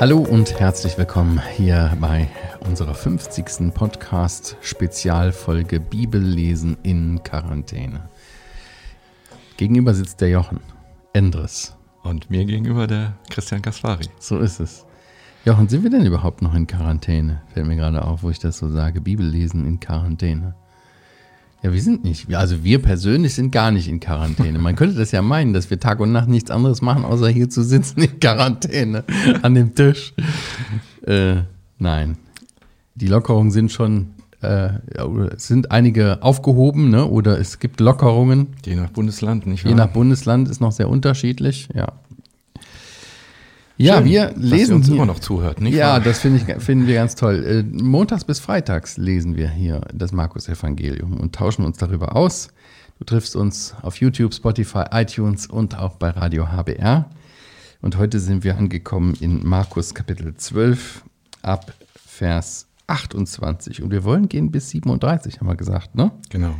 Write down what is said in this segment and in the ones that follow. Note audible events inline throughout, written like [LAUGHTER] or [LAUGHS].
Hallo und herzlich willkommen hier bei unserer 50. Podcast-Spezialfolge Bibellesen in Quarantäne. Gegenüber sitzt der Jochen Endres. Und mir gegenüber der Christian Kaspari. So ist es. Jochen, sind wir denn überhaupt noch in Quarantäne? Fällt mir gerade auf, wo ich das so sage. Bibellesen in Quarantäne. Ja, wir sind nicht. Also wir persönlich sind gar nicht in Quarantäne. Man könnte das ja meinen, dass wir Tag und Nacht nichts anderes machen, außer hier zu sitzen in Quarantäne an dem Tisch. Äh, nein. Die Lockerungen sind schon, äh, es sind einige aufgehoben, ne? oder es gibt Lockerungen. Je nach Bundesland, nicht wahr? Je nach Bundesland ist noch sehr unterschiedlich, ja. Ja, Schön, wir dass lesen ihr uns hier. immer noch zuhört, nicht Ja, das finde ich, finden wir ganz toll. Äh, Montags bis freitags lesen wir hier das Markus-Evangelium und tauschen uns darüber aus. Du triffst uns auf YouTube, Spotify, iTunes und auch bei Radio HBR. Und heute sind wir angekommen in Markus Kapitel 12 ab Vers 28. Und wir wollen gehen bis 37, haben wir gesagt, ne? Genau.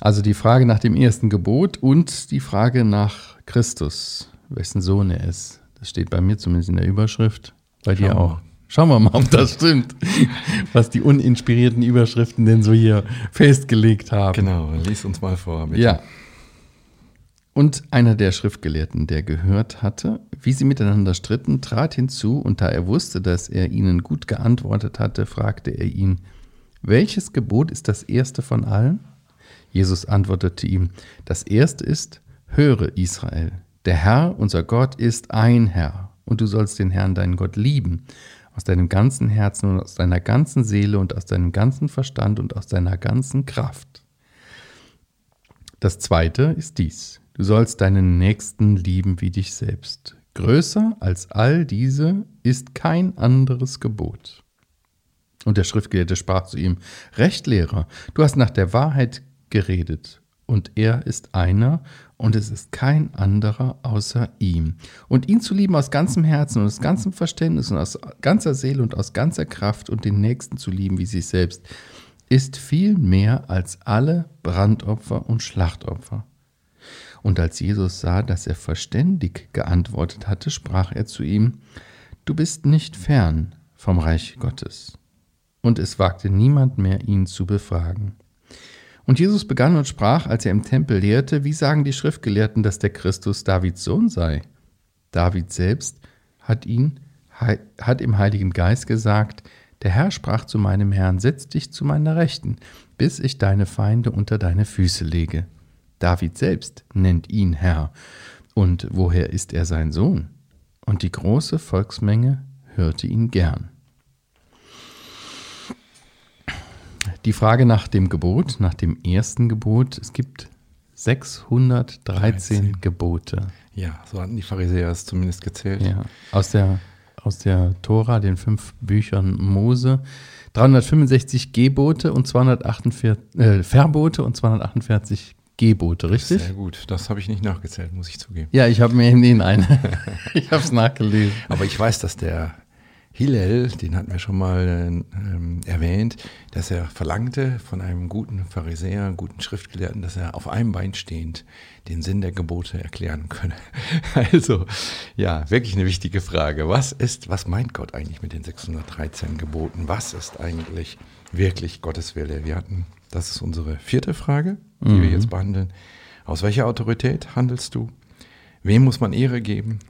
Also die Frage nach dem ersten Gebot und die Frage nach Christus, wessen Sohn er ist. Das steht bei mir zumindest in der Überschrift, bei dir Schauen wir auch. mal. Schauen wir mal, ob das [LAUGHS] stimmt, was die uninspirierten Überschriften denn so hier festgelegt haben. Genau, lies uns mal vor. Bitte. Ja. Und einer der Schriftgelehrten, der gehört hatte, wie sie miteinander stritten, trat hinzu, und da er wusste, dass er ihnen gut geantwortet hatte, fragte er ihn, welches Gebot ist das erste von allen? Jesus antwortete ihm, das erste ist, höre Israel, der Herr, unser Gott, ist ein Herr, und du sollst den Herrn, deinen Gott, lieben, aus deinem ganzen Herzen und aus deiner ganzen Seele und aus deinem ganzen Verstand und aus deiner ganzen Kraft. Das zweite ist dies. Du sollst deinen Nächsten lieben wie dich selbst. Größer als all diese ist kein anderes Gebot. Und der Schriftgelehrte sprach zu ihm, Rechtlehrer, du hast nach der Wahrheit geredet, und er ist einer, und es ist kein anderer außer ihm. Und ihn zu lieben aus ganzem Herzen und aus ganzem Verständnis und aus ganzer Seele und aus ganzer Kraft und den Nächsten zu lieben wie sich selbst, ist viel mehr als alle Brandopfer und Schlachtopfer. Und als Jesus sah, dass er verständig geantwortet hatte, sprach er zu ihm, Du bist nicht fern vom Reich Gottes. Und es wagte niemand mehr, ihn zu befragen. Und Jesus begann und sprach, als er im Tempel lehrte, wie sagen die Schriftgelehrten, dass der Christus Davids Sohn sei? David selbst hat ihn, hat im Heiligen Geist gesagt, der Herr sprach zu meinem Herrn, setz dich zu meiner Rechten, bis ich deine Feinde unter deine Füße lege. David selbst nennt ihn Herr. Und woher ist er sein Sohn? Und die große Volksmenge hörte ihn gern. Die Frage nach dem Gebot, nach dem ersten Gebot, es gibt 613 13. Gebote. Ja, so hatten die Pharisäer es zumindest gezählt. Ja, aus der, aus der Tora, den fünf Büchern Mose, 365 Gebote und 248 äh, Verbote und 248 Gebote, richtig? Sehr gut. Das habe ich nicht nachgezählt, muss ich zugeben. Ja, ich habe mir eben den einen. [LAUGHS] ich habe es nachgelesen. Aber ich weiß, dass der Hillel, den hatten wir schon mal ähm, erwähnt, dass er verlangte von einem guten Pharisäer, guten Schriftgelehrten, dass er auf einem Bein stehend den Sinn der Gebote erklären könne. [LAUGHS] Also, ja, wirklich eine wichtige Frage. Was ist, was meint Gott eigentlich mit den 613 Geboten? Was ist eigentlich wirklich Gottes Wille? Wir hatten, das ist unsere vierte Frage, die Mhm. wir jetzt behandeln. Aus welcher Autorität handelst du? Wem muss man Ehre geben?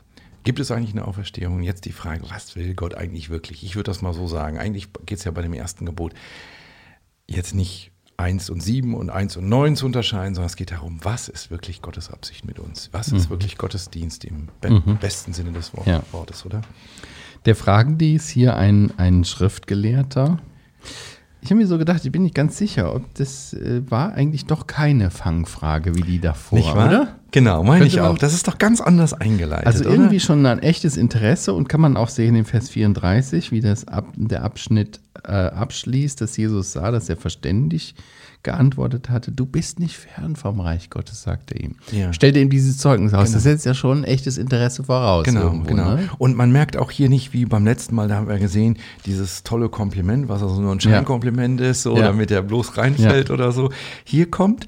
Gibt es eigentlich eine Auferstehung? Jetzt die Frage, was will Gott eigentlich wirklich? Ich würde das mal so sagen. Eigentlich geht es ja bei dem ersten Gebot jetzt nicht 1 und 7 und 1 und 9 zu unterscheiden, sondern es geht darum, was ist wirklich Gottes Absicht mit uns? Was ist wirklich Gottes Dienst im be besten Sinne des Wort Ja. Wortes, oder? Der Fragen dies hier ein, ein Schriftgelehrter. Ich habe mir so gedacht, ich bin nicht ganz sicher, ob das äh, war eigentlich doch keine Fangfrage wie die davor, Nicht wahr? oder? Genau, meine Könnte ich auch. Das ist doch ganz anders eingeleitet. Also oder? irgendwie schon ein echtes Interesse und kann man auch sehen in Vers 34, wie das ab, der Abschnitt äh, abschließt, dass Jesus sah, dass er verständig geantwortet hatte, du bist nicht fern vom Reich Gottes, sagte er ihm. Ja. Stellte ihm dieses Zeugnis aus. Genau. Das setzt ja schon ein echtes Interesse voraus. Genau, irgendwo, genau. Ne? Und man merkt auch hier nicht, wie beim letzten Mal, da haben wir gesehen, dieses tolle Kompliment, was also nur ein Scheinkompliment ist, so, Ja. damit er bloß reinfällt oder so. Hier kommt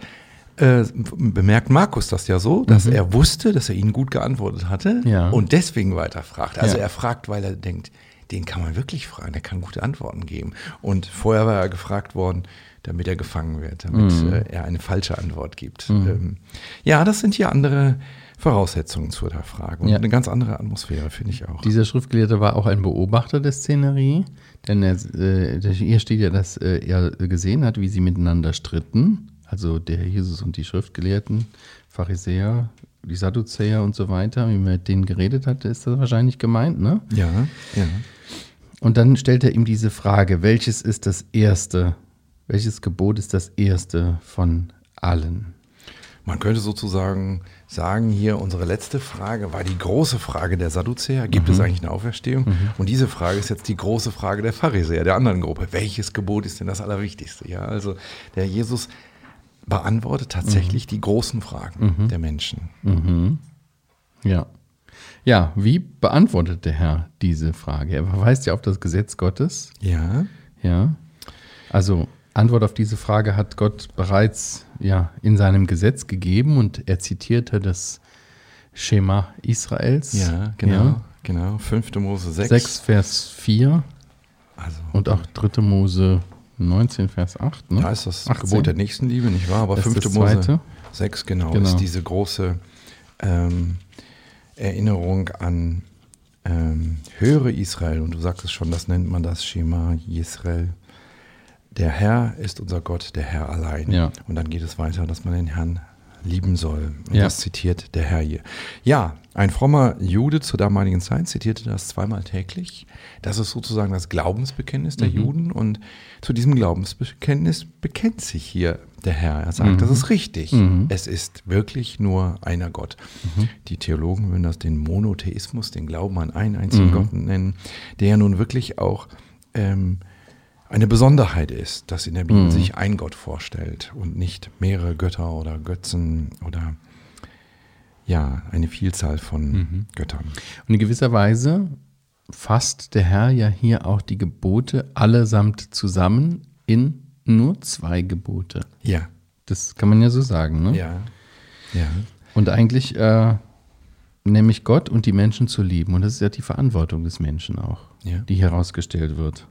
äh, bemerkt Markus das ja so, dass er wusste, dass er ihnen gut geantwortet hatte Mhm. Ja. und deswegen weiterfragt. Also Ja. er fragt, weil er denkt, den kann man wirklich fragen, der kann gute Antworten geben. Und vorher war er gefragt worden, damit er gefangen wird, damit Mhm. äh, er eine falsche Antwort gibt. Ähm, ja, das sind hier andere Voraussetzungen zu der Frage und Ja. eine ganz andere Atmosphäre, finde ich auch. Dieser Schriftgelehrte war auch ein Beobachter der Szenerie, denn er, äh, hier steht ja, dass äh, er gesehen hat, wie sie miteinander stritten. Also der Jesus und die Schriftgelehrten, Pharisäer, die Sadduzäer und so weiter, wie man mit denen geredet hat, ist das wahrscheinlich gemeint, ne? ja, ja. Und dann stellt er ihm diese Frage, welches ist das erste, welches Gebot ist das erste von allen? Man könnte sozusagen sagen, hier unsere letzte Frage war die große Frage der Sadduzäer. Gibt Mhm. es eigentlich eine Auferstehung? Und diese Frage ist jetzt die große Frage der Pharisäer, der anderen Gruppe. Welches Gebot ist denn das Allerwichtigste? Ja, also der Jesus beantwortet Mhm. tatsächlich die großen Fragen der Menschen. Ja. Ja, wie beantwortet der Herr diese Frage? Er verweist ja auf das Gesetz Gottes. Ja, Ja. Also Antwort auf diese Frage hat Gott bereits ja, in seinem Gesetz gegeben und er zitierte das Schema Israels. ja, genau, Ja. genau. 5. Mose 6. 6, Vers 4 Also, und auch 3. Mose 19, Vers 8. Ne? da ist das 18. Gebot der Nächstenliebe, nicht wahr? Aber Das ist 5. das Mose zweite. 6, genau, Genau. ist diese große ähm, Erinnerung an ähm, höre Israel. Und du sagst es schon, das nennt man das Schema Israel. Der Herr ist unser Gott, der Herr allein. Ja. Und dann geht es weiter, dass man den Herrn lieben soll. Und Ja. das zitiert der Herr hier. Ja, ein frommer Jude zur damaligen Zeit zitierte das zweimal täglich. Das ist sozusagen das Glaubensbekenntnis Mhm. der Juden. Und zu diesem Glaubensbekenntnis bekennt sich hier der Herr. Er sagt, das ist richtig. Es ist wirklich nur einer Gott. Die Theologen würden das den Monotheismus, den Glauben an einen einzigen Gott nennen, der ja nun wirklich auch ähm, eine Besonderheit ist, dass in der Bibel sich ein Gott vorstellt und nicht mehrere Götter oder Götzen oder ja, eine Vielzahl von Göttern. Und in gewisser Weise fasst der Herr ja hier auch die Gebote allesamt zusammen in nur zwei Gebote. Ja, Das kann man ja so sagen. Ne? ja, ja. Und eigentlich äh, nämlich Gott und die Menschen zu lieben. Und das ist ja die Verantwortung des Menschen auch, Ja. die herausgestellt wird.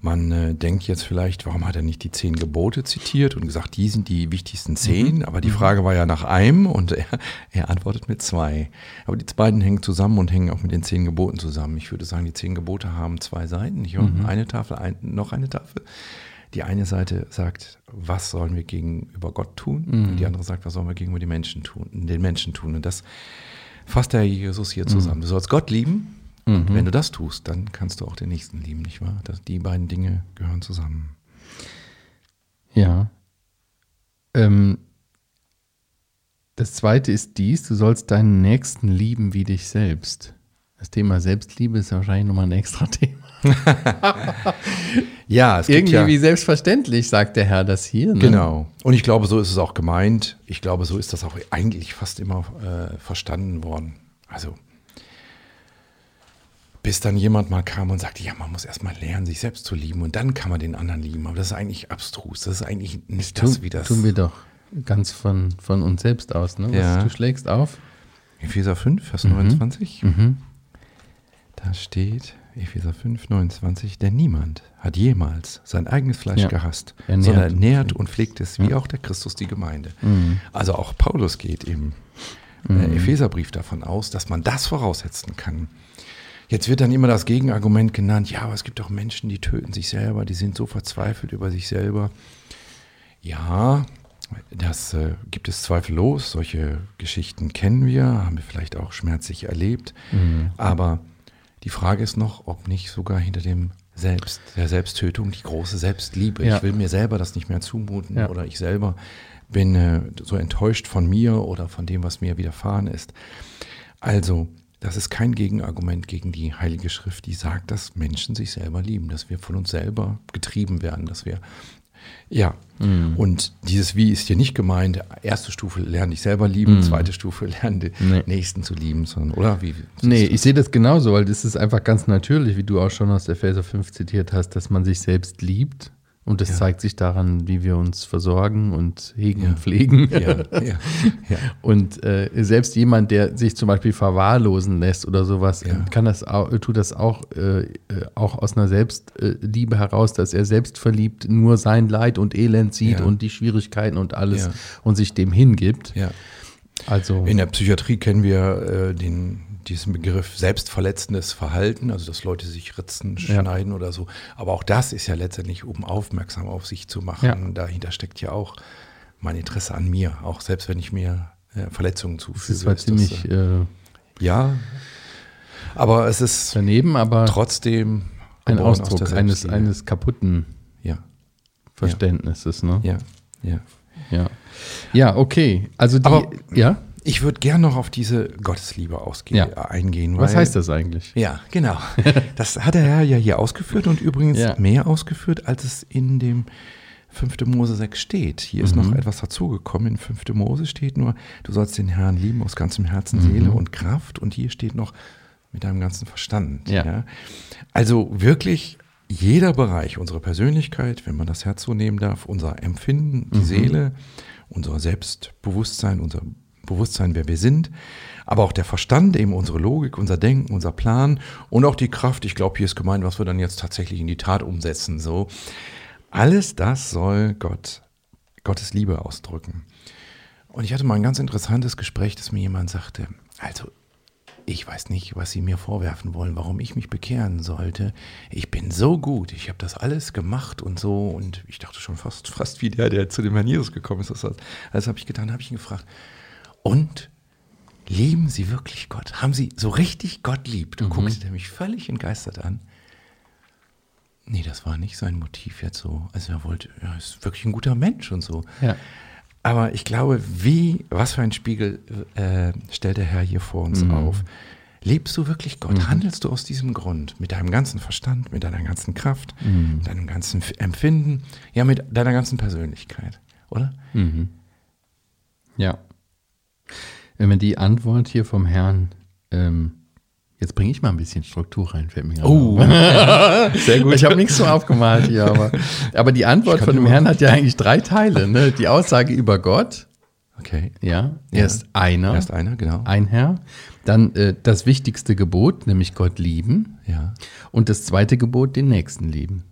Man äh, denkt jetzt vielleicht, warum hat er nicht die zehn Gebote zitiert und gesagt, die sind die wichtigsten zehn? Aber die Frage war ja nach einem und er, er antwortet mit zwei. Aber die beiden hängen zusammen und hängen auch mit den zehn Geboten zusammen. Ich würde sagen, die zehn Gebote haben zwei Seiten. Nicht wahr? Eine Tafel, ein, noch eine Tafel. Die eine Seite sagt, was sollen wir gegenüber Gott tun? Und die andere sagt, was sollen wir gegenüber den Menschen tun? Den Menschen tun. Und das fasst der Jesus hier zusammen. Du sollst Gott lieben. Und wenn du das tust, dann kannst du auch den Nächsten lieben, nicht wahr? Das, die beiden Dinge gehören zusammen. Ja. Ähm, das zweite ist dies, du sollst deinen Nächsten lieben wie dich selbst. Das Thema Selbstliebe ist wahrscheinlich nochmal ein extra Thema. [LAUGHS] Ja, es Irgendwie ja, wie selbstverständlich, sagt der Herr das hier. Ne? Genau. Und ich glaube, so ist es auch gemeint. Ich glaube, so ist das auch eigentlich fast immer äh, verstanden worden. Also, bis dann jemand mal kam und sagte, ja, man muss erst mal lernen, sich selbst zu lieben und dann kann man den anderen lieben. Aber das ist eigentlich abstrus. Das ist eigentlich nicht das, Tun, wie das. tun wir doch ganz von, von uns selbst aus. Ne? Was, Ja. Du schlägst auf. Epheser 5, Vers Mhm. 29. Da steht, Epheser 5, 29, denn niemand hat jemals sein eigenes Fleisch Ja. gehasst, Er nährt sondern nährt und pflegt es, wie auch der Christus die Gemeinde. Mhm. Also auch Paulus geht im äh, Epheserbrief davon aus, dass man das voraussetzen kann. Jetzt wird dann immer das Gegenargument genannt, ja, aber es gibt auch Menschen, die töten sich selber, die sind so verzweifelt über sich selber. Ja, das äh, gibt es zweifellos. Solche Geschichten kennen wir, haben wir vielleicht auch schmerzlich erlebt. Aber die Frage ist noch, ob nicht sogar hinter dem Selbst, der Selbsttötung die große Selbstliebe. Ja. Ich will mir selber das nicht mehr zumuten Ja. oder ich selber bin äh, so enttäuscht von mir oder von dem, was mir widerfahren ist. Also, das ist kein Gegenargument gegen die Heilige Schrift, die sagt, dass Menschen sich selber lieben, dass wir von uns selber getrieben werden, dass wir ja, und dieses Wie ist hier nicht gemeint. Erste Stufe lerne dich selber lieben, zweite Stufe lerne den Nee. Nächsten zu lieben, sondern, oder? Wie, Nee, ich sehe das genauso, weil das ist einfach ganz natürlich, wie du auch schon aus Epheser 5 zitiert hast, dass man sich selbst liebt Und das Ja. zeigt sich daran, wie wir uns versorgen und hegen Ja. und pflegen. Ja. [LAUGHS] Und äh, selbst jemand, der sich zum Beispiel verwahrlosen lässt oder sowas, kann das auch, tut das auch, äh, äh, auch aus einer Selbstliebe heraus, dass er selbstverliebt nur sein Leid und Elend sieht und die Schwierigkeiten und alles und sich dem hingibt. Also In der Psychiatrie kennen wir äh, den, diesen Begriff selbstverletzendes Verhalten, also dass Leute sich ritzen, Ja. schneiden oder so. Aber auch das ist ja letztendlich, um aufmerksam auf sich zu machen. Ja. Dahinter steckt ja auch mein Interesse an mir, auch selbst wenn ich mir äh, Verletzungen das zufüge. ist zwar ist ziemlich das, äh, äh, ja, aber es ist daneben, aber trotzdem ein Ausdruck eines, eines kaputten ja, Verständnisses. Ne? ja, ja. Ja. ja, okay. Also die, Aber- ja, Ich würde gern noch auf diese Gottesliebe ausgehen, Ja. äh, eingehen. was heißt das eigentlich? Ja, genau. [LAUGHS] Das hat der Herr ja hier ausgeführt und übrigens Ja. mehr ausgeführt, als es in dem 5. Mose 6 steht. Hier ist Mhm. noch etwas dazugekommen. In 5. Mose steht nur, du sollst den Herrn lieben aus ganzem Herzen, Mhm. Seele und Kraft. Und hier steht noch mit deinem ganzen Verstand. Ja. Also wirklich jeder Bereich unserer Persönlichkeit, wenn man das Herz so nehmen darf, unser Empfinden, die Mhm. Seele, unser Selbstbewusstsein, unser Bewusstsein, wer wir sind, aber auch der Verstand, eben unsere Logik, unser Denken, unser Plan und auch die Kraft. Ich glaube, hier ist gemeint, was wir dann jetzt tatsächlich in die Tat umsetzen. So, alles das soll Gott, Gottes Liebe ausdrücken. Und ich hatte mal ein ganz interessantes Gespräch, dass mir jemand sagte, also ich weiß nicht, was Sie mir vorwerfen wollen, warum ich mich bekehren sollte. Ich bin so gut, ich habe das alles gemacht und so. Und ich dachte schon fast, fast wie der, der zu dem Herrn Jesus gekommen ist. Das, das habe ich getan, habe ich ihn gefragt. Und lieben Sie wirklich Gott? Haben Sie so richtig Gott lieb? Da guckte er mich völlig entgeistert an. Nee, das war nicht sein Motiv jetzt so. Also er wollte, er ist wirklich ein guter Mensch und so. Ja. Aber ich glaube, wie, was für ein Spiegel äh, stellt der Herr hier vor uns Mhm. auf? Lebst du wirklich Gott? Handelst du aus diesem Grund? Mit deinem ganzen Verstand, mit deiner ganzen Kraft, Mhm. mit deinem ganzen Empfinden, ja, mit deiner ganzen Persönlichkeit, oder? Mhm. Ja. Wenn man die Antwort hier vom Herrn, ähm, jetzt bringe ich mal ein bisschen Struktur rein, fällt mir gerade Oh. [LAUGHS] sehr gut. Ich habe nichts so aufgemalt hier, aber, aber die Antwort von dem Herrn hat ja eigentlich drei Teile. Ne? Die Aussage über Gott, Okay. ja, er Ja. ist einer, Erst einer, genau. ein Herr. Dann äh, das wichtigste Gebot, nämlich Gott lieben. Ja. Und das zweite Gebot, den Nächsten lieben.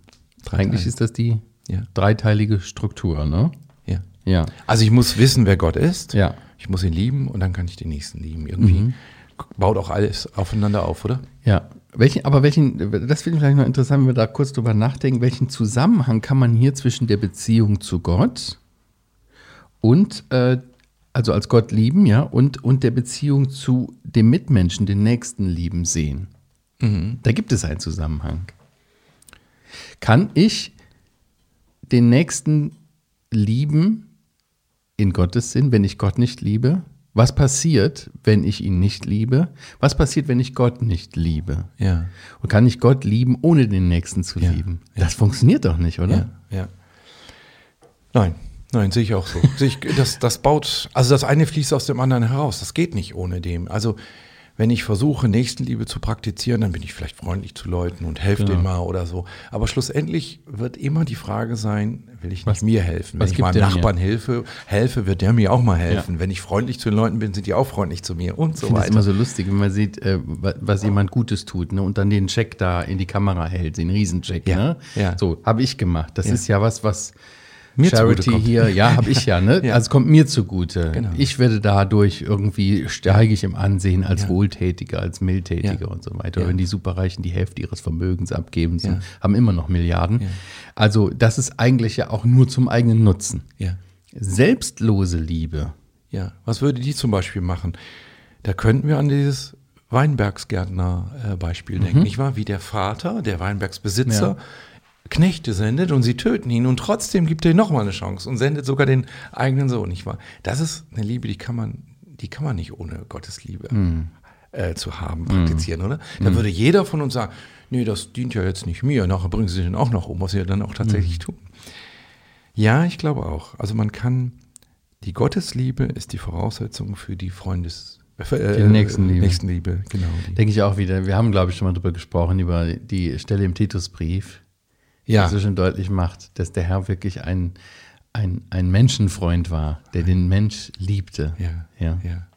Drei Eigentlich Teile. ist das die Ja. dreiteilige Struktur, ne? Ja. Ja. Also ich muss wissen, wer Gott ist. Ja. Ich muss ihn lieben und dann kann ich den Nächsten lieben. Irgendwie Mhm. baut auch alles aufeinander auf, oder? Ja, welchen, aber welchen, das finde ich vielleicht noch interessant, wenn wir da kurz drüber nachdenken, welchen Zusammenhang kann man hier zwischen der Beziehung zu Gott und, äh, also als Gott lieben, ja, und, und der Beziehung zu dem Mitmenschen, den Nächsten lieben sehen? Da gibt es einen Zusammenhang. Kann ich den Nächsten lieben in Gottes Sinn, wenn ich Gott nicht liebe? Was passiert, wenn ich ihn nicht liebe? Was passiert, wenn ich Gott nicht liebe? Ja. Und kann ich Gott lieben, ohne den Nächsten zu Ja, lieben? Das funktioniert doch nicht, oder? Ja, ja. Nein, nein, sehe ich auch so. ich, das, das baut, also das eine fließt aus dem anderen heraus. Das geht nicht ohne dem. Also wenn ich versuche, Nächstenliebe zu praktizieren, dann bin ich vielleicht freundlich zu Leuten und helfe Genau. denen mal oder so. Aber schlussendlich wird immer die Frage sein, will ich nicht Was- mir helfen? Wenn ich meinem der mir? Nachbarn helfe, helfe, wird der mir auch mal helfen. Wenn ich freundlich zu den Leuten bin, sind die auch freundlich zu mir und so Ich finde es weiter. immer so lustig, wenn man sieht, äh, wa- was jemand Gutes tut ne, und dann den Check da in die Kamera hält, den Riesencheck. Ja, Ne? ja. So, habe ich gemacht. Das Ja. ist ja was, was Mir Charity hier, ja, habe ich ja, ne? [LAUGHS] Ja. Also kommt mir zugute. Genau. Ich werde dadurch irgendwie, steige ich im Ansehen als Ja. Wohltätiger, als Mildtätiger Ja. und so weiter. Ja. Wenn die Superreichen die Hälfte ihres Vermögens abgeben, Ja. haben immer noch Milliarden. Also das ist eigentlich ja auch nur zum eigenen Nutzen. Selbstlose Liebe. Ja, was würde die zum Beispiel machen? Da könnten wir an dieses Weinbergsgärtner-Beispiel denken, nicht wahr? Wie der Vater, der Weinbergsbesitzer. Knechte sendet und sie töten ihn und trotzdem gibt er nochmal eine Chance und sendet sogar den eigenen Sohn, nicht wahr? Das ist eine Liebe, die kann man, die kann man nicht ohne Gottes Liebe äh, zu haben, praktizieren, oder? Da würde jeder von uns sagen, nee, das dient ja jetzt nicht mir, nachher bringen sie den auch noch um, was sie dann auch tatsächlich tun. Ja, ich glaube auch. Also man kann, die Gottesliebe ist die Voraussetzung für die Freundes... Äh, Die Nächstenliebe. Nächstenliebe, genau. Die. Denke ich auch wieder. Wir haben, glaube ich, schon mal drüber gesprochen, über die Stelle im Titusbrief. Ja. schön deutlich macht, dass der Herr wirklich ein, ein, ein Menschenfreund war, der den Mensch liebte. Ja, Ja. ja,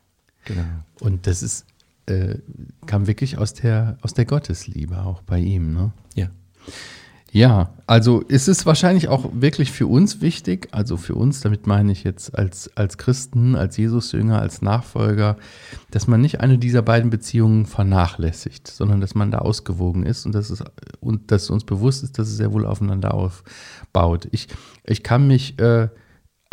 genau. Und das ist, äh, kam wirklich aus der, aus der Gottesliebe auch bei ihm. Ne? Ja. Ja, also ist es wahrscheinlich auch wirklich für uns wichtig, also für uns, damit meine ich jetzt als, als Christen, als Jesusjünger, als Nachfolger, dass man nicht eine dieser beiden Beziehungen vernachlässigt, sondern dass man da ausgewogen ist und dass, es, und dass uns bewusst ist, dass es sehr wohl aufeinander aufbaut. Ich, ich kann mich äh,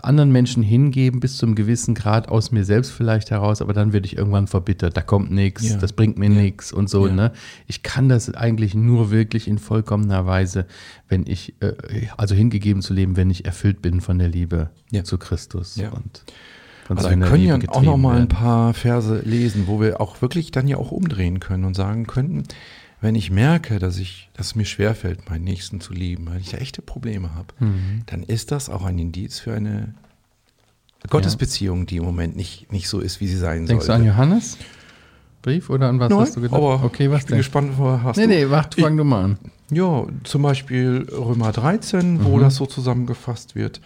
anderen Menschen hingeben bis zum gewissen Grad aus mir selbst vielleicht heraus, aber dann werde ich irgendwann verbittert. Da kommt nichts, Ja. das bringt mir Ja. nichts und so. Ja. Ne? Ich kann das eigentlich nur wirklich in vollkommener Weise, wenn ich, äh, also hingegeben zu leben, wenn ich erfüllt bin von der Liebe Ja. zu Christus Ja. und von Also wir seiner können ja Liebe auch noch mal ein paar Verse lesen, wo wir auch wirklich dann ja auch umdrehen können und sagen könnten, wenn ich merke, dass ich, dass es mir schwerfällt, meinen Nächsten zu lieben, weil ich da echte Probleme habe, Mhm. dann ist das auch ein Indiz für eine Gottesbeziehung, die im Moment nicht, nicht so ist, wie sie sein Denkst du sollte. an Johannes? Brief oder an was Nein, hast du gedacht? aber okay, was ich bin denn? gespannt, wo hast Nee, du? nee, warte, fang du mal an. Ja, zum Beispiel Römer 13, wo Mhm. das so zusammengefasst wird.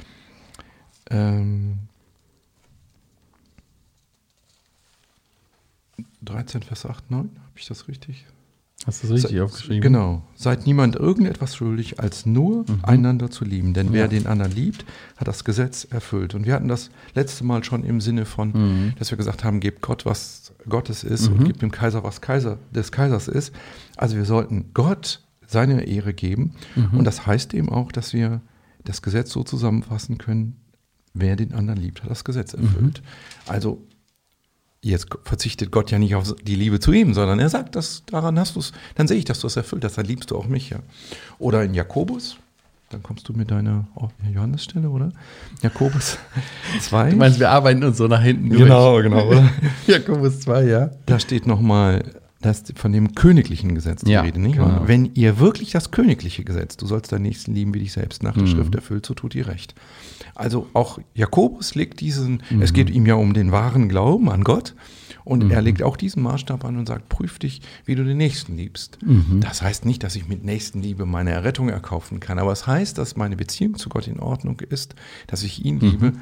Ähm, 13, Vers 8, 9, habe ich das richtig? Hast du das richtig Se- aufgeschrieben? Genau. Seid niemand irgendetwas schuldig, als nur einander zu lieben. Denn wer Mhm. Ja. den anderen liebt, hat das Gesetz erfüllt. Und wir hatten das letzte Mal schon im Sinne von, Mhm. dass wir gesagt haben, gebt Gott, was Gottes ist Mhm. und gebt dem Kaiser, was Kaiser des Kaisers ist. Also wir sollten Gott seine Ehre geben. Mhm. Und das heißt eben auch, dass wir das Gesetz so zusammenfassen können, wer den anderen liebt, hat das Gesetz Mhm. erfüllt. Also jetzt verzichtet Gott ja nicht auf die Liebe zu ihm, sondern er sagt, dass daran hast du es, dann sehe ich, dass du es erfüllt hast, dann liebst du auch mich, ja. Oder in Jakobus, dann kommst du mit deiner oh, Johannesstelle, oder? Jakobus [LAUGHS] 2. Du meinst, wir arbeiten uns so nach hinten durch. genau, genau, oder? [LAUGHS] Jakobus 2, ja. Da steht nochmal das von dem königlichen Gesetz die Ja, Rede, nicht genau. wahr? Wenn ihr wirklich das königliche Gesetz, du sollst deinen Nächsten lieben wie dich selbst, nach der Mhm. Schrift erfüllt, so tut ihr recht. Also auch Jakobus legt diesen, Mhm. es geht ihm ja um den wahren Glauben an Gott und er legt auch diesen Maßstab an und sagt, prüf dich, wie du den Nächsten liebst. Mhm. Das heißt nicht, dass ich mit Nächstenliebe meine Errettung erkaufen kann, aber es heißt, dass meine Beziehung zu Gott in Ordnung ist, dass ich ihn liebe.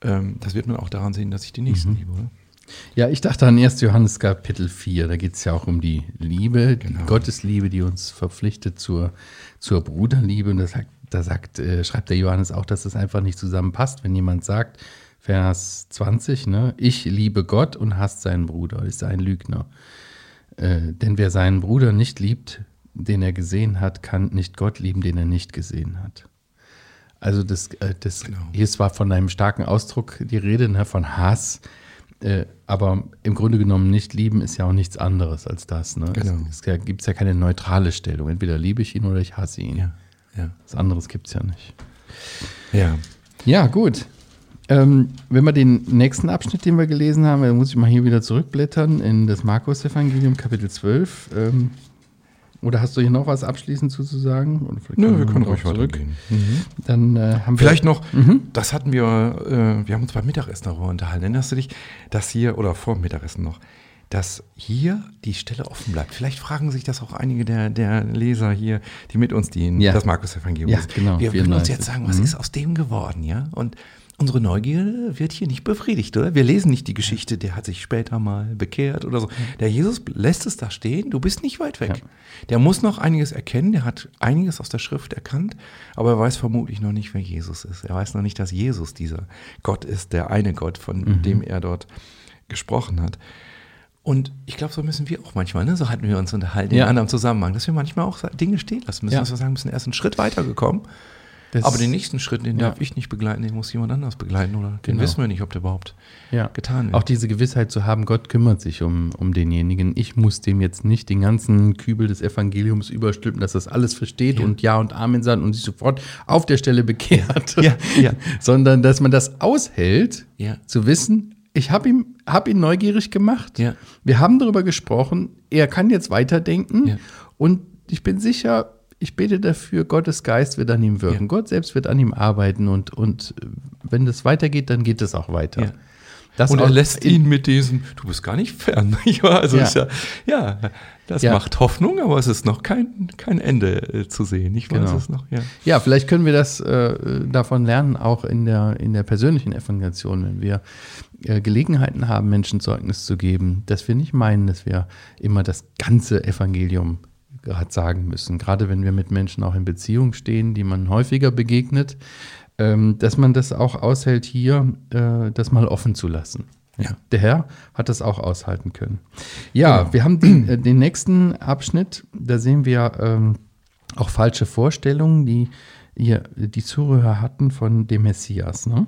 Ähm, das wird man auch daran sehen, dass ich den Nächsten liebe. Oder? Ja, ich dachte an 1. Johannes Kapitel 4, da geht es ja auch um die Liebe, Genau. die Gottesliebe, die uns verpflichtet zur, zur Bruderliebe. Und da sagt, da sagt äh, schreibt der Johannes auch, dass es einfach nicht zusammenpasst, wenn jemand sagt, Vers 20, ne, ich liebe Gott und hasst seinen Bruder, ist ein Lügner. Äh, denn wer seinen Bruder nicht liebt, den er gesehen hat, kann nicht Gott lieben, den er nicht gesehen hat. Also das, äh, das Genau. hier ist zwar von einem starken Ausdruck die Rede, ne, von Hass, äh, aber im Grunde genommen nicht lieben ist ja auch nichts anderes als das. Ne? Genau. Es, es gibt ja keine neutrale Stellung. Entweder liebe ich ihn oder ich hasse ihn. Ja, ja. Was anderes gibt es ja nicht. Ja. Ja, gut. Ähm, wenn wir den nächsten Abschnitt, den wir gelesen haben, dann muss ich mal hier wieder zurückblättern in das Markus-Evangelium, Kapitel 12. Ähm, oder hast du hier noch was abschließend zu zu sagen? Oder Nö, wir wir können ruhig weitergehen. Mhm. Dann äh, haben Vielleicht wir. noch, das hatten wir, äh, wir haben uns beim Mittagessen darüber unterhalten. Erinnerst du dich, dass hier, oder vor dem Mittagessen noch, dass hier die Stelle offen bleibt. Vielleicht fragen sich das auch einige der, der Leser hier, die mit uns die Ja. das Markus-Evangelium Ja, genau, Wir würden uns 94. jetzt sagen, was Mhm. ist aus dem geworden, ja? Und unsere Neugier wird hier nicht befriedigt, oder? Wir lesen nicht die Geschichte, der hat sich später mal bekehrt oder so. Der Jesus lässt es da stehen, du bist nicht weit weg. Ja. Der muss noch einiges erkennen, der hat einiges aus der Schrift erkannt, aber er weiß vermutlich noch nicht, wer Jesus ist. Er weiß noch nicht, dass Jesus dieser Gott ist, der eine Gott, von Mhm. dem er dort gesprochen hat. Und ich glaube, so müssen wir auch manchmal, ne? so hatten wir uns unterhalten Ja. in anderem Zusammenhang, dass wir manchmal auch Dinge stehen lassen müssen, Ja. dass wir sagen müssen, er ist einen Schritt weitergekommen, das- aber den nächsten Schritt, den Ja. darf ich nicht begleiten, den muss jemand anders begleiten oder den Genau. wissen wir nicht, ob der überhaupt ja. getan wird. Auch diese Gewissheit zu haben, Gott kümmert sich um, um denjenigen. Ich muss dem jetzt nicht den ganzen Kübel des Evangeliums überstülpen, dass das alles versteht Ja. und Ja und Amen sagt und sich sofort auf der Stelle bekehrt. [LAUGHS] Sondern dass man das aushält, zu wissen, ich habe ihn, hab ihn neugierig gemacht. Wir haben darüber gesprochen. Er kann jetzt weiterdenken. Und ich bin sicher, ich bete dafür, Gottes Geist wird an ihm wirken. Ja. Gott selbst wird an ihm arbeiten. Und, und wenn das weitergeht, dann geht es auch weiter. Ja. Das und er lässt ihn mit diesem, du bist gar nicht fern. [LAUGHS] Also Ja. Ja, ja, das Ja. macht Hoffnung, aber es ist noch kein, kein Ende äh, zu sehen. Ich weiß Genau. es noch, ja. Ja, vielleicht können wir das äh, davon lernen, auch in der, in der persönlichen Evangelisation, wenn wir äh, Gelegenheiten haben, Menschen Zeugnis zu geben, dass wir nicht meinen, dass wir immer das ganze Evangelium gerade sagen müssen. Gerade wenn wir mit Menschen auch in Beziehung stehen, die man häufiger begegnet, ähm, dass man das auch aushält, hier äh, das mal offen zu lassen. Ja. Der Herr hat das auch aushalten können. Ja, wir haben den, äh, den nächsten Abschnitt, da sehen wir ähm, auch falsche Vorstellungen, die hier die Zuhörer hatten von dem Messias. Ne?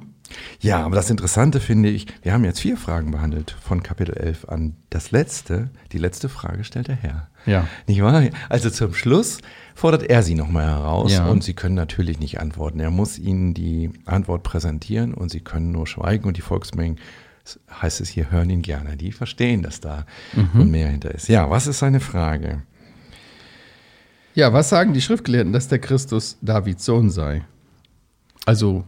Ja, aber das Interessante finde ich, wir haben jetzt vier Fragen behandelt von Kapitel 11 an. Das letzte, die letzte Frage stellt der Herr. Ja. Nicht wahr? Also zum Schluss fordert er sie nochmal heraus Ja. und sie können natürlich nicht antworten. Er muss ihnen die Antwort präsentieren und sie können nur schweigen und die Volksmengen, heißt es hier, hören ihn gerne. Die verstehen, dass da Mhm. mehr hinter ist. Ja, was ist seine Frage? Ja, was sagen die Schriftgelehrten, dass der Christus Davids Sohn sei? Also,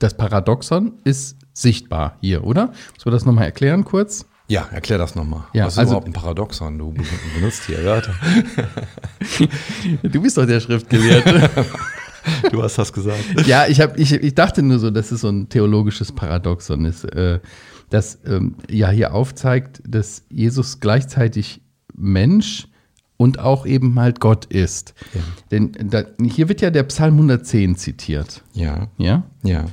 das Paradoxon ist sichtbar hier, oder? Muss man das nochmal erklären kurz? Ja, erklär das nochmal. Ja, was ist also- überhaupt ein Paradoxon? Du benutzt hier Wörter. [LAUGHS] Du bist doch der Schriftgelehrte. [LAUGHS] Du hast das gesagt. ja, ich, hab, ich, ich dachte nur so, dass es so ein theologisches Paradoxon ist, äh, das ähm, ja hier aufzeigt, dass Jesus gleichzeitig Mensch und auch eben halt Gott ist. Ja. Denn da, hier wird ja der Psalm 110 zitiert. Ja, Ja? ja,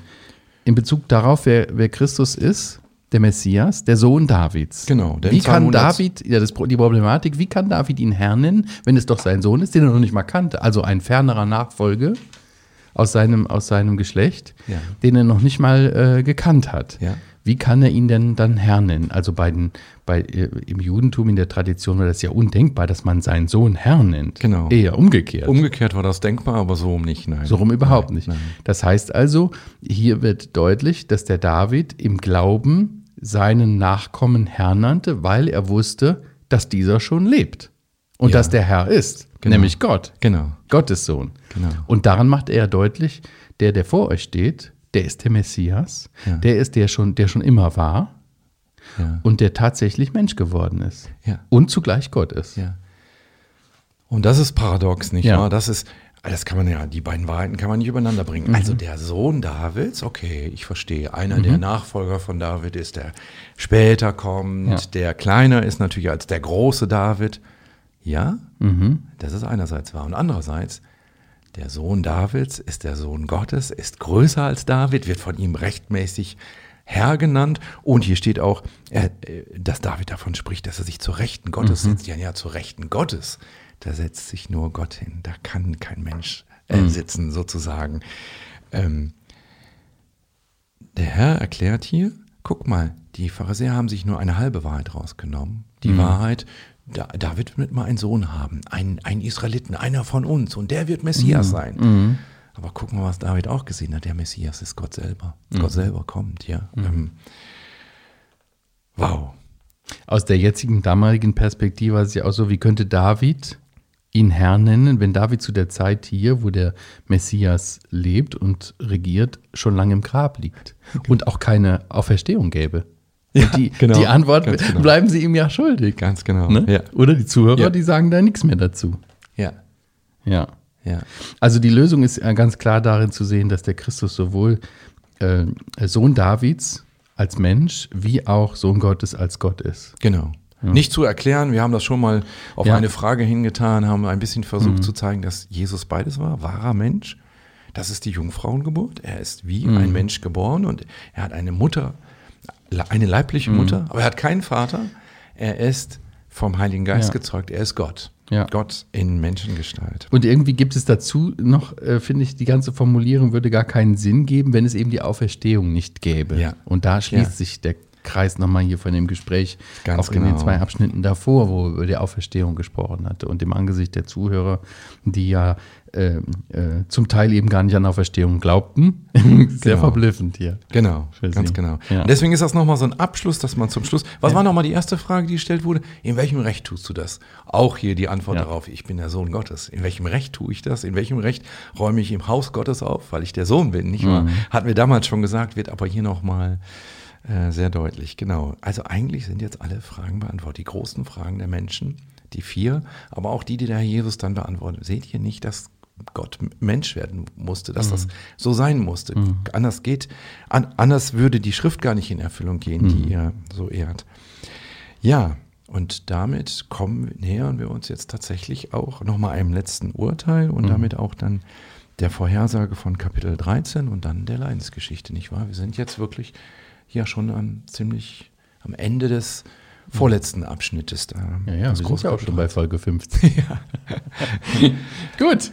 In Bezug darauf, wer, wer Christus ist, der Messias, der Sohn Davids. Genau, Wie kann 100 David, ja, das, die Problematik, wie kann David ihn Herr nennen, wenn es doch sein Sohn ist, den er noch nicht mal kannte? Also ein fernerer Nachfolge aus seinem, aus seinem Geschlecht, Ja. den er noch nicht mal äh, gekannt hat. Ja. Wie kann er ihn denn dann Herr nennen? Also bei den, bei, äh, im Judentum, in der Tradition war das ja undenkbar, dass man seinen Sohn Herr nennt. Genau. Eher umgekehrt. Umgekehrt war das denkbar, aber so nicht, nein. So rum überhaupt Nein, nicht. Nein. Das heißt also, hier wird deutlich, dass der David im Glauben seinen Nachkommen Herr nannte, weil er wusste, dass dieser schon lebt. Und Ja. dass der Herr ist, Genau. nämlich Gott, Genau, Gottes Sohn. genau. Und daran macht er deutlich, der, der vor euch steht, der ist der Messias, Ja. der ist der schon, der schon immer war Ja, und der tatsächlich Mensch geworden ist. ja, Und zugleich Gott ist. Und das ist paradox, nicht wahr? Das ist, das kann man ja, die beiden Wahrheiten kann man nicht übereinander bringen. Also der Sohn Davids, okay, ich verstehe. Einer der Nachfolger von David ist, der später kommt. Der kleiner ist natürlich als der große David. Ja, Mhm. das ist einerseits wahr. Und andererseits, der Sohn Davids ist der Sohn Gottes, ist größer als David, wird von ihm rechtmäßig Herr genannt. Und hier steht auch, äh, dass David davon spricht, dass er sich zur Rechten Gottes setzt. Ja, ja, zur Rechten Gottes. Da setzt sich nur Gott hin. Da kann kein Mensch äh, sitzen, sozusagen. Ähm, der Herr erklärt hier, guck mal, die Pharisäer haben sich nur eine halbe Wahrheit rausgenommen. Die Wahrheit, da, David wird mal einen Sohn haben, einen, einen Israeliten, einer von uns, und der wird Messias sein. Aber guck mal, was David auch gesehen hat. Der Messias ist Gott selber. Gott selber kommt, ja. Ähm, wow. Aus der jetzigen, damaligen Perspektive war es ja auch so, wie könnte David ihn Herr nennen, wenn David zu der Zeit hier, wo der Messias lebt und regiert, schon lange im Grab liegt und auch keine Auferstehung gäbe. Ja, und die, genau, die Antwort genau. bleiben sie ihm ja schuldig. Ganz genau. Ne? Ja. Oder die Zuhörer, Ja. die sagen da nichts mehr dazu. Ja. Ja. Ja. Also die Lösung ist äh, ganz klar darin zu sehen, dass der Christus sowohl äh, Sohn Davids als Mensch wie auch Sohn Gottes als Gott ist. Genau. Nicht zu erklären, wir haben das schon mal auf Ja. Mhm. eine Frage hingetan, haben ein bisschen versucht zu zeigen, dass Jesus beides war, wahrer Mensch. Das ist die Jungfrauengeburt. Er ist wie Mhm. ein Mensch geboren und er hat eine Mutter, eine leibliche Mhm. Mutter, aber er hat keinen Vater. Er ist vom Heiligen Geist Ja. gezeugt. Er ist Gott. Ja. Gott in Menschengestalt. Und irgendwie gibt es dazu noch, äh, finde ich, die ganze Formulierung würde gar keinen Sinn geben, wenn es eben die Auferstehung nicht gäbe. Ja. Und da schließt Ja. sich der Kreis nochmal hier von dem Gespräch, Ganz auch in den genau. zwei Abschnitten davor, wo er über die Auferstehung gesprochen hatte. Und im Angesicht der Zuhörer, die ja äh, äh, zum Teil eben gar nicht an Auferstehung glaubten. [LAUGHS] Sehr Genau. verblüffend hier. Genau, ganz genau. Ja. Deswegen ist das nochmal so ein Abschluss, dass man zum Schluss. Was war nochmal die erste Frage, die gestellt wurde? In welchem Recht tust du das? Auch hier die Antwort Ja. darauf, ich bin der Sohn Gottes. In welchem Recht tue ich das? In welchem Recht räume ich im Haus Gottes auf, weil ich der Sohn bin, nicht wahr? Mhm. Hatten wir damals schon gesagt, wird aber hier nochmal Äh, sehr deutlich, genau. Also eigentlich sind jetzt alle Fragen beantwortet. Die großen Fragen der Menschen, die vier, aber auch die, die der Herr Jesus dann beantwortet. Seht ihr nicht, dass Gott Mensch werden musste, dass mhm. das so sein musste? Mhm. Anders geht, an, anders würde die Schrift gar nicht in Erfüllung gehen, mhm. die ihr so ehrt. Ja, und damit kommen, nähern wir uns jetzt tatsächlich auch nochmal einem letzten Urteil und mhm. damit auch dann der Vorhersage von Kapitel 13 und dann der Leidensgeschichte, nicht wahr? Wir sind jetzt wirklich ja schon am ziemlich am Ende des vorletzten Abschnittes da. Ja, ja, das wir sind ja auch schon bei Folge 15. [LAUGHS] ja. [LAUGHS] Gut.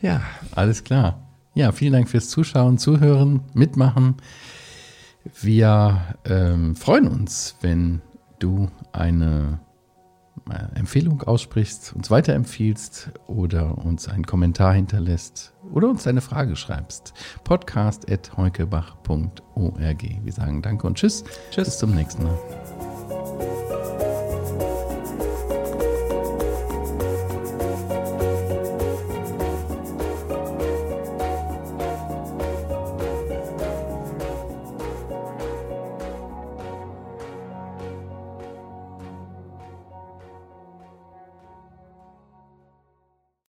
Ja. Alles klar. Ja, vielen Dank fürs Zuschauen, Zuhören, Mitmachen. Wir ähm, freuen uns, wenn du eine Empfehlung aussprichst, uns weiterempfiehlst oder uns einen Kommentar hinterlässt oder uns eine Frage schreibst. Podcast.heukebach.org. Wir sagen Danke und Tschüss. Tschüss. Bis zum nächsten Mal.